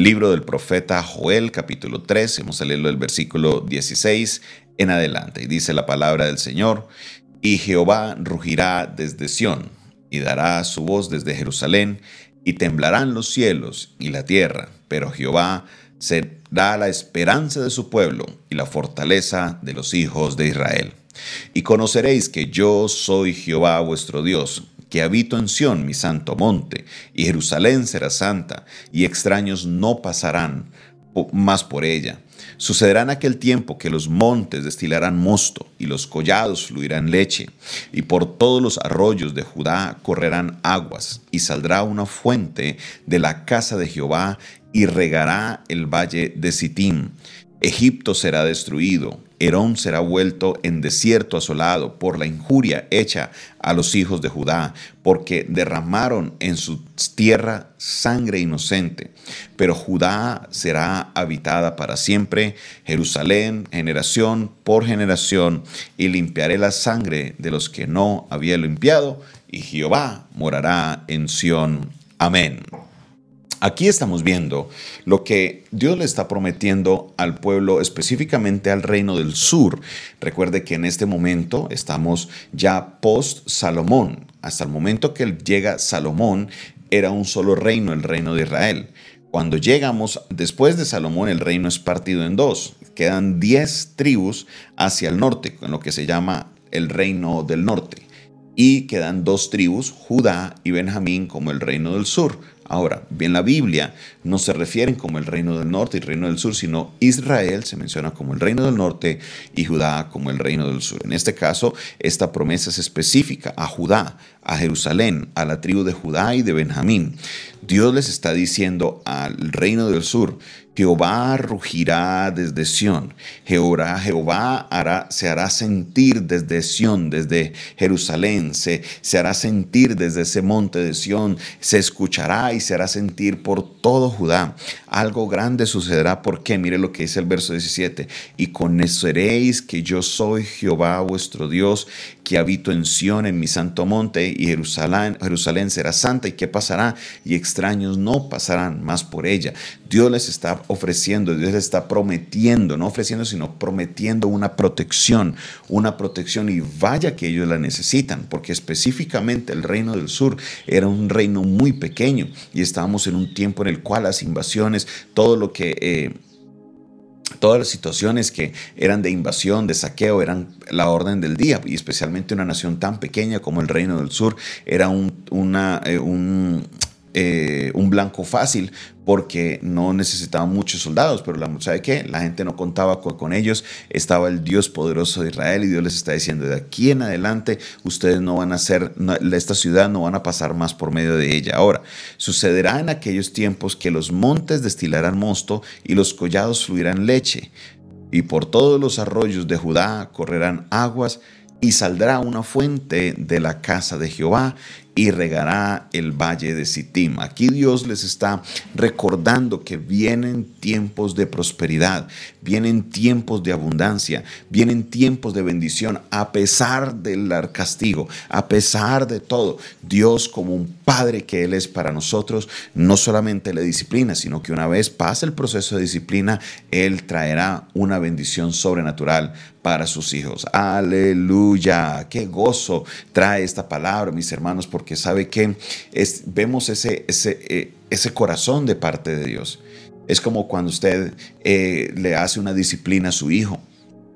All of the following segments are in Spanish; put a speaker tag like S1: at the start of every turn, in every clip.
S1: Libro del profeta Joel, capítulo 3, hemos a leerlo del versículo 16 en adelante. Y dice la palabra del Señor, y Jehová rugirá desde Sión, y dará su voz desde Jerusalén, y temblarán los cielos y la tierra, pero Jehová será la esperanza de su pueblo y la fortaleza de los hijos de Israel. Y conoceréis que yo soy Jehová vuestro Dios, que habito en Sión, mi santo monte, y Jerusalén será santa, y extraños no pasarán más por ella. Sucederá en aquel tiempo que los montes destilarán mosto y los collados fluirán leche, y por todos los arroyos de Judá correrán aguas, y saldrá una fuente de la casa de Jehová y regará el valle de Sittim. Egipto será destruido, Herón será vuelto en desierto asolado por la injuria hecha a los hijos de Judá, porque derramaron en su tierra sangre inocente. Pero Judá será habitada para siempre, Jerusalén generación por generación, y limpiaré la sangre de los que no había limpiado, y Jehová morará en Sión. Amén. Aquí estamos viendo lo que Dios le está prometiendo al pueblo, específicamente al reino del sur. Recuerde que en este momento estamos ya post Salomón. Hasta el momento que llega Salomón era un solo reino, el reino de Israel. Cuando llegamos después de Salomón, el reino es partido en dos. Quedan diez tribus hacia el norte, con lo que se llama el reino del norte. Y quedan dos tribus, Judá y Benjamín, como el reino del sur. Ahora, bien la Biblia no se refieren como el reino del norte y el reino del sur, sino Israel se menciona como el reino del norte y Judá como el reino del sur. En este caso, esta promesa es específica a Judá, a Jerusalén, a la tribu de Judá y de Benjamín. Dios les está diciendo al reino del sur, Jehová rugirá desde Sión, Jehová, Jehová se hará sentir desde Sión, desde Jerusalén, se, se hará sentir desde ese monte de Sión, se escuchará y se hará sentir por todo Judá. Algo grande sucederá. Porque, mire lo que dice el verso 17, y conoceréis que yo soy Jehová vuestro Dios, que habito en Sión, en mi santo monte, y Jerusalén, Jerusalén será santa, y qué pasará, y extraños no pasarán más por ella. Dios les está ofreciendo, Dios está prometiendo, no ofreciendo, sino prometiendo una protección, una protección y vaya que ellos la necesitan, porque específicamente el reino del sur era un reino muy pequeño y estábamos en un tiempo en el cual las invasiones, todo lo que... Eh, todas las situaciones que eran de invasión, de saqueo, eran la orden del día, y especialmente una nación tan pequeña como el Reino del Sur, era un, eh, eh, un blanco fácil porque no necesitaban muchos soldados, pero la, ¿sabe qué? La gente no contaba con, ellos, estaba el Dios poderoso de Israel y Dios les está diciendo, de aquí en adelante ustedes no van a ser, esta ciudad no van a pasar más por medio de ella. Ahora, sucederá en aquellos tiempos que los montes destilarán mosto y los collados fluirán leche, y por todos los arroyos de Judá correrán aguas, y saldrá una fuente de la casa de Jehová y regará el valle de Sittim. Aquí Dios les está recordando que vienen tiempos de prosperidad, vienen tiempos de abundancia, vienen tiempos de bendición, a pesar del castigo, a pesar de todo. Dios como un padre que Él es para nosotros, no solamente le disciplina, sino que una vez pasa el proceso de disciplina, Él traerá una bendición sobrenatural para sus hijos. Aleluya, qué gozo trae esta palabra, mis hermanos, porque sabe que es, vemos ese, ese, eh, ese corazón de parte de Dios. Es como cuando usted eh, le hace una disciplina a su hijo.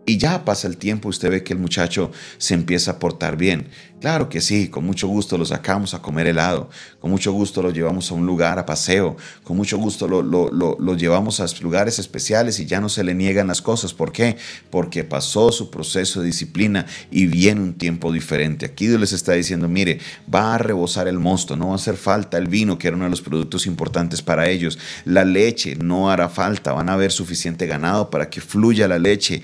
S1: Y ya pasa el tiempo, usted ve que el muchacho se empieza a portar bien. Claro que sí, con mucho gusto lo sacamos a comer helado, con mucho gusto lo llevamos a un lugar a paseo, con mucho gusto lo, lo, llevamos a lugares especiales y ya no se le niegan las cosas. ¿Por qué? Porque pasó su proceso de disciplina y viene un tiempo diferente. Aquí Dios les está diciendo, mire, va a rebosar el mosto, no va a hacer falta el vino, que era uno de los productos importantes para ellos. La leche no hará falta, van a haber suficiente ganado para que fluya la leche.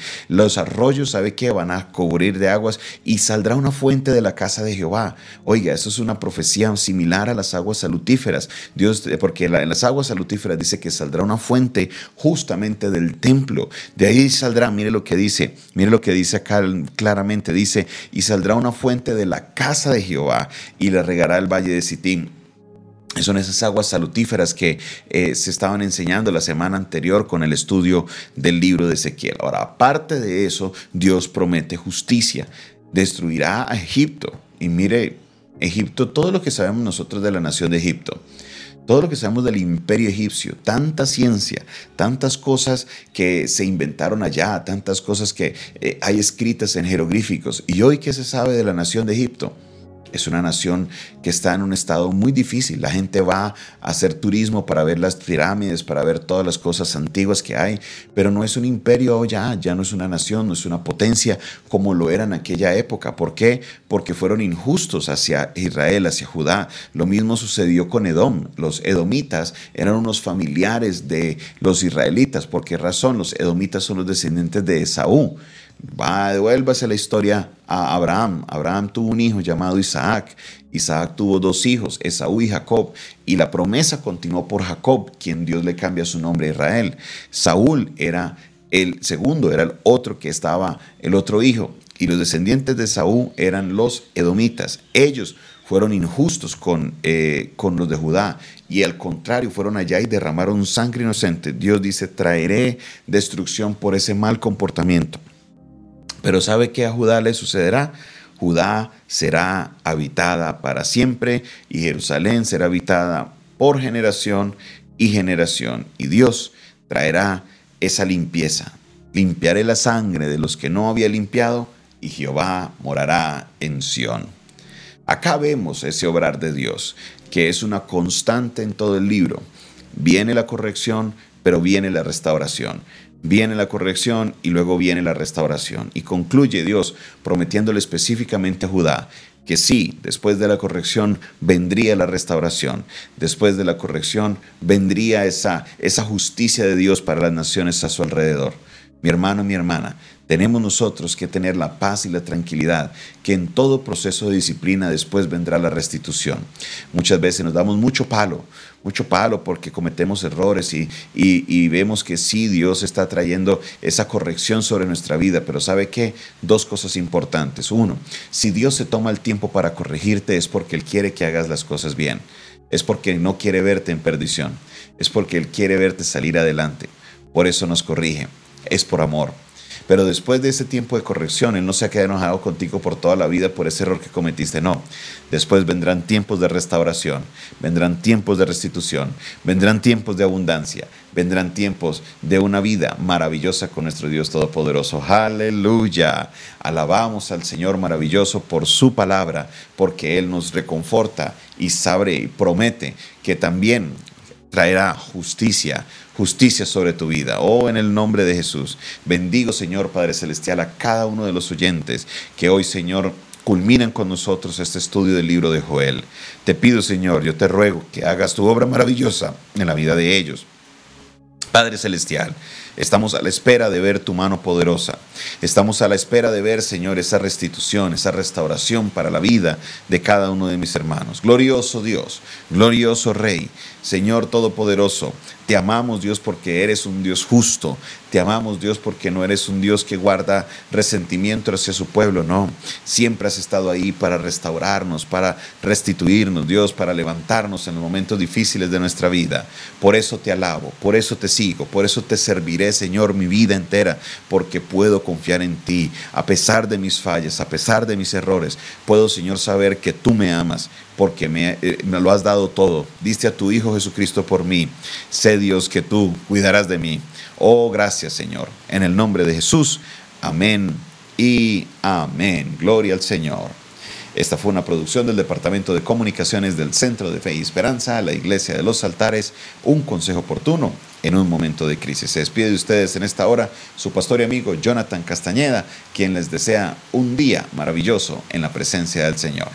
S1: Arroyos, ¿sabe qué? Van a cubrir de aguas y saldrá una fuente de la casa de Jehová. Oiga, eso es una profecía similar a las aguas salutíferas. Dios, porque en las aguas salutíferas dice que saldrá una fuente justamente del templo. De ahí saldrá, mire lo que dice, mire lo que dice acá claramente, dice, y saldrá una fuente de la casa de Jehová y le regará el valle de Sitín son esas aguas salutíferas que eh, se estaban enseñando la semana anterior con el estudio del libro de Ezequiel. Ahora, aparte de eso, Dios promete justicia. Destruirá a Egipto. Y mire, Egipto, todo lo que sabemos nosotros de la nación de Egipto, todo lo que sabemos del imperio egipcio, tanta ciencia, tantas cosas que se inventaron allá, tantas cosas que eh, hay escritas en jeroglíficos. ¿Y hoy qué se sabe de la nación de Egipto? Es una nación que está en un estado muy difícil. La gente va a hacer turismo para ver las pirámides, para ver todas las cosas antiguas que hay, pero no es un imperio ya, ya no es una nación, no es una potencia como lo era en aquella época. ¿Por qué? Porque fueron injustos hacia Israel, hacia Judá. Lo mismo sucedió con Edom. Los edomitas eran unos familiares de los israelitas. ¿Por qué razón? Los edomitas son los descendientes de Esaú. Va, devuélvase la historia a Abraham. Abraham tuvo un hijo llamado Isaac. Isaac tuvo dos hijos, Esaú y Jacob, y la promesa continuó por Jacob, quien Dios le cambia su nombre a Israel. Saúl era el segundo, era el otro que estaba, el otro hijo, y los descendientes de Saúl eran los edomitas. Ellos fueron injustos con, eh, con los de Judá y al contrario fueron allá y derramaron sangre inocente. Dios dice, traeré destrucción por ese mal comportamiento. Pero ¿sabe qué a Judá le sucederá? Judá será habitada para siempre y Jerusalén será habitada por generación y generación. Y Dios traerá esa limpieza. Limpiaré la sangre de los que no había limpiado y Jehová morará en Sión. Acá vemos ese obrar de Dios, que es una constante en todo el libro. Viene la corrección, pero viene la restauración viene la corrección y luego viene la restauración. Y concluye Dios prometiéndole específicamente a Judá que sí, después de la corrección vendría la restauración, después de la corrección vendría esa, esa justicia de Dios para las naciones a su alrededor. Mi hermano, mi hermana, tenemos nosotros que tener la paz y la tranquilidad, que en todo proceso de disciplina después vendrá la restitución. Muchas veces nos damos mucho palo, mucho palo porque cometemos errores y, y, vemos que sí, Dios está trayendo esa corrección sobre nuestra vida, pero ¿sabe qué? Dos cosas importantes. Uno, si Dios se toma el tiempo para corregirte es porque Él quiere que hagas las cosas bien, es porque no quiere verte en perdición, es porque Él quiere verte salir adelante. Por eso nos corrige es por amor. Pero después de ese tiempo de corrección, Él no se ha quedado enojado contigo por toda la vida por ese error que cometiste. No. Después vendrán tiempos de restauración, vendrán tiempos de restitución, vendrán tiempos de abundancia, vendrán tiempos de una vida maravillosa con nuestro Dios Todopoderoso. Aleluya. Alabamos al Señor maravilloso por su palabra, porque Él nos reconforta y sabe y promete que también traerá justicia, justicia sobre tu vida. Oh, en el nombre de Jesús. Bendigo, Señor Padre Celestial, a cada uno de los oyentes que hoy, Señor, culminan con nosotros este estudio del libro de Joel. Te pido, Señor, yo te ruego que hagas tu obra maravillosa en la vida de ellos. Padre Celestial, estamos a la espera de ver tu mano poderosa. Estamos a la espera de ver, Señor, esa restitución, esa restauración para la vida de cada uno de mis hermanos. Glorioso Dios, glorioso Rey, Señor Todopoderoso, te amamos Dios porque eres un Dios justo. Te amamos Dios porque no eres un Dios que guarda resentimiento hacia su pueblo, no. Siempre has estado ahí para restaurarnos, para restituirnos, Dios, para levantarnos en los momentos difíciles de nuestra vida. Por eso te alabo, por eso te sigo, por eso te serviré, Señor, mi vida entera, porque puedo confiar en ti. A pesar de mis fallas, a pesar de mis errores, puedo, Señor, saber que tú me amas porque me, eh, me, lo has dado todo. Diste a tu Hijo Jesucristo por mí. Sé Dios que tú cuidarás de mí. Oh, gracias Señor. En el nombre de Jesús. Amén y amén. Gloria al Señor. Esta fue una producción del Departamento de Comunicaciones del Centro de Fe y Esperanza, la Iglesia de los Altares, un consejo oportuno en un momento de crisis. Se despide de ustedes en esta hora su pastor y amigo Jonathan Castañeda, quien les desea un día maravilloso en la presencia del Señor.